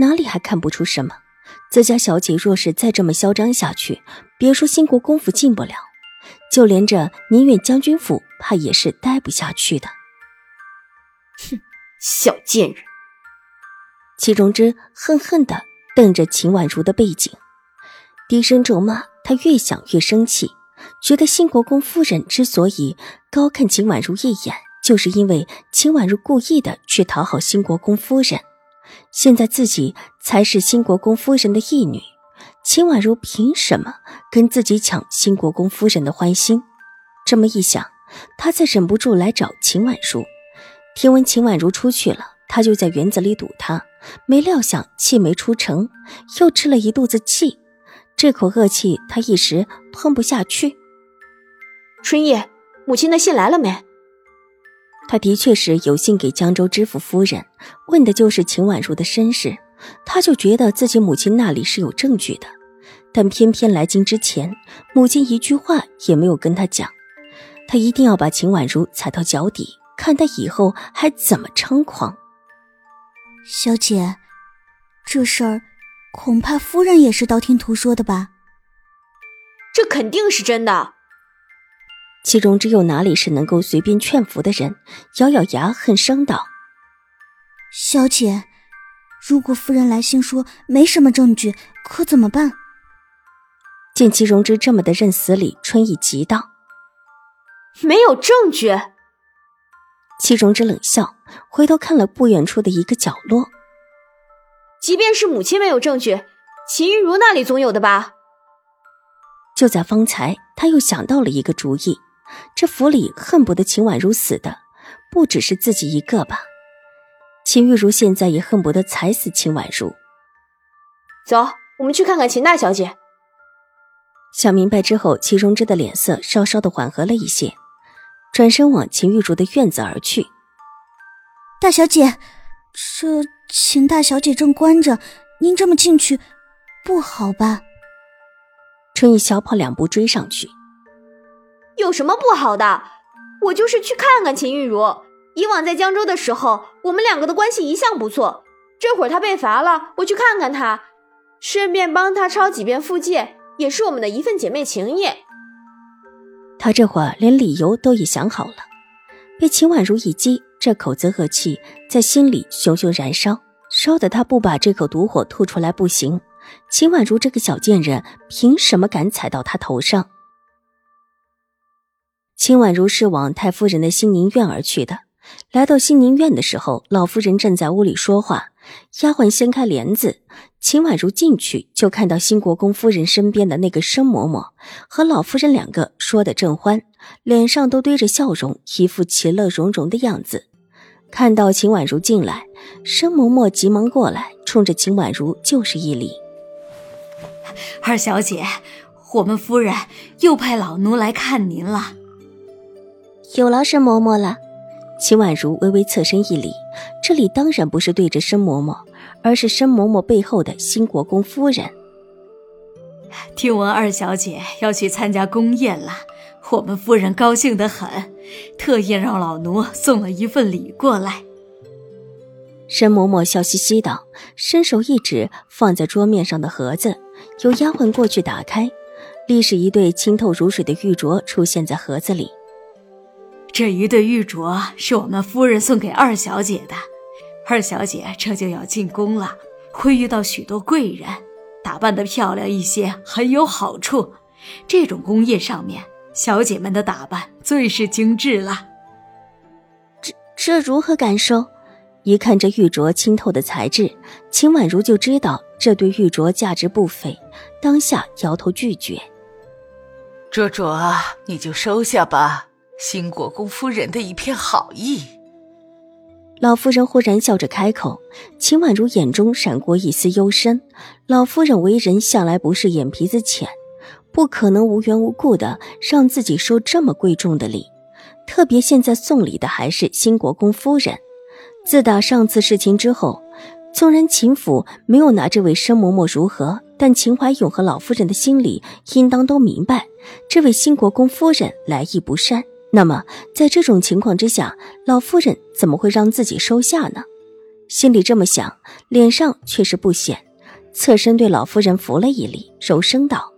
哪里还看不出什么？自家小姐若是再这么嚣张下去，别说兴国公府进不了，就连这宁远将军府，怕也是待不下去的。哼，小贱人！祁荣之恨恨的瞪着秦婉如的背景，低声咒骂。他越想越生气，觉得兴国公夫人之所以高看秦婉如一眼，就是因为秦婉如故意的去讨好兴国公夫人。现在自己才是新国公夫人的义女，秦婉如凭什么跟自己抢新国公夫人的欢心？这么一想，他才忍不住来找秦婉如。听闻秦婉如出去了，他就在园子里堵她。没料想气没出成，又吃了一肚子气。这口恶气他一时吞不下去。春叶，母亲的信来了没？他的确是有幸给江州知府夫人，问的就是秦婉如的身世。他就觉得自己母亲那里是有证据的，但偏偏来京之前，母亲一句话也没有跟他讲。他一定要把秦婉如踩到脚底，看他以后还怎么猖狂。小姐，这事儿恐怕夫人也是道听途说的吧？这肯定是真的。其中只有哪里是能够随便劝服的人？咬咬牙，恨声道：“小姐，如果夫人来信说没什么证据，可怎么办？”见齐荣之这么的认死理，春意急道：“没有证据。”齐荣之冷笑，回头看了不远处的一个角落：“即便是母亲没有证据，秦玉茹那里总有的吧？”就在方才，他又想到了一个主意。这府里恨不得秦婉如死的，不只是自己一个吧？秦玉茹现在也恨不得踩死秦婉如。走，我们去看看秦大小姐。想明白之后，齐荣之的脸色稍稍的缓和了一些，转身往秦玉茹的院子而去。大小姐，这秦大小姐正关着，您这么进去，不好吧？春意小跑两步追上去。有什么不好的？我就是去看看秦玉茹。以往在江州的时候，我们两个的关系一向不错。这会儿她被罚了，我去看看她，顺便帮她抄几遍复诫，也是我们的一份姐妹情谊。他这会儿连理由都已想好了。被秦婉如一击，这口子恶气在心里熊熊燃烧，烧得他不把这口毒火吐出来不行。秦婉如这个小贱人，凭什么敢踩到他头上？秦婉如是往太夫人的新宁院而去的。来到新宁院的时候，老夫人正在屋里说话。丫鬟掀开帘子，秦婉如进去就看到新国公夫人身边的那个申嬷嬷和老夫人两个说的正欢，脸上都堆着笑容，一副其乐融融的样子。看到秦婉如进来，申嬷嬷急忙过来，冲着秦婉如就是一礼：“二小姐，我们夫人又派老奴来看您了。”有劳申嬷嬷了，秦婉如微微侧身一礼。这里当然不是对着申嬷嬷，而是申嬷嬷背后的新国公夫人。听闻二小姐要去参加宫宴了，我们夫人高兴得很，特意让老奴送了一份礼过来。申嬷嬷笑嘻嘻道，伸手一指放在桌面上的盒子，由丫鬟过去打开，立时一对清透如水的玉镯出现在盒子里。这一对玉镯是我们夫人送给二小姐的，二小姐这就要进宫了，会遇到许多贵人，打扮的漂亮一些很有好处。这种宫宴上面，小姐们的打扮最是精致了。这这如何感受？一看这玉镯清透的材质，秦婉如就知道这对玉镯价值不菲，当下摇头拒绝。这镯你就收下吧。新国公夫人的一片好意，老夫人忽然笑着开口，秦婉如眼中闪过一丝幽深。老夫人为人向来不是眼皮子浅，不可能无缘无故的让自己收这么贵重的礼，特别现在送礼的还是新国公夫人。自打上次事情之后，纵然秦府没有拿这位申嬷嬷如何，但秦怀勇和老夫人的心里应当都明白，这位新国公夫人来意不善。那么，在这种情况之下，老夫人怎么会让自己收下呢？心里这么想，脸上却是不显，侧身对老夫人扶了一礼，柔声道：“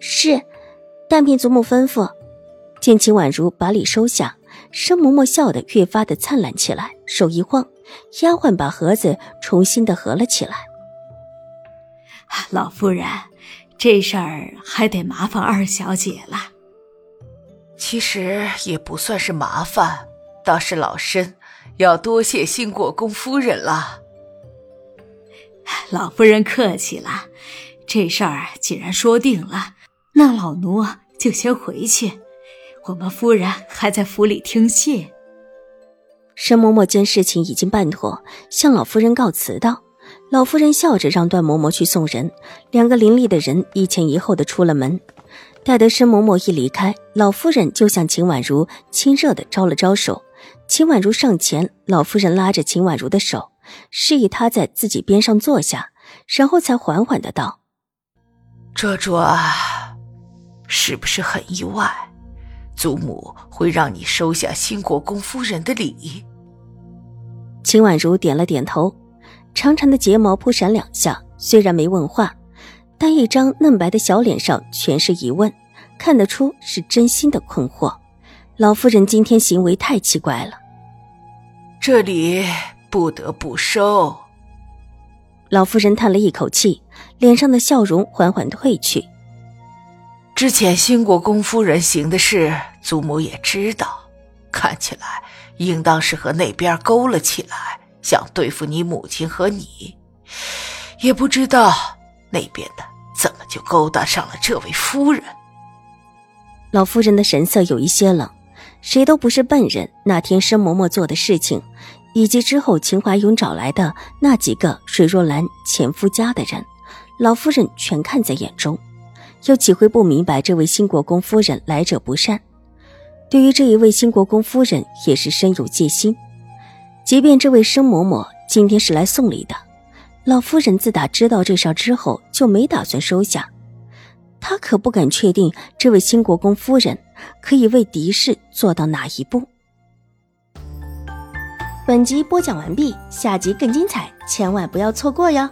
是，但凭祖母吩咐。”见秦婉如把礼收下，生嬷嬷笑得越发的灿烂起来，手一晃，丫鬟把盒子重新的合了起来。老夫人，这事儿还得麻烦二小姐了。其实也不算是麻烦，倒是老身要多谢新国公夫人了。老夫人客气了，这事儿既然说定了，那老奴就先回去。我们夫人还在府里听信。申嬷嬷见事情已经办妥，向老夫人告辞道：“老夫人笑着让段嬷嬷去送人。”两个伶俐的人一前一后的出了门。待得申嬷嬷一离开，老夫人就向秦婉如亲热的招了招手。秦婉如上前，老夫人拉着秦婉如的手，示意她在自己边上坐下，然后才缓缓的道：“卓卓，是不是很意外？祖母会让你收下新国公夫人的礼？”秦婉如点了点头，长长的睫毛扑闪两下，虽然没问话。但一张嫩白的小脸上全是疑问，看得出是真心的困惑。老夫人今天行为太奇怪了，这里不得不收。老夫人叹了一口气，脸上的笑容缓缓褪去。之前兴国公夫人行的事，祖母也知道，看起来应当是和那边勾了起来，想对付你母亲和你，也不知道。那边的怎么就勾搭上了这位夫人？老夫人的神色有一些冷。谁都不是笨人。那天申嬷嬷做的事情，以及之后秦怀勇找来的那几个水若兰前夫家的人，老夫人全看在眼中。又岂会不明白这位新国公夫人来者不善？对于这一位新国公夫人，也是深有戒心。即便这位申嬷嬷今天是来送礼的。老夫人自打知道这事儿之后，就没打算收下。她可不敢确定这位新国公夫人可以为狄氏做到哪一步。本集播讲完毕，下集更精彩，千万不要错过哟。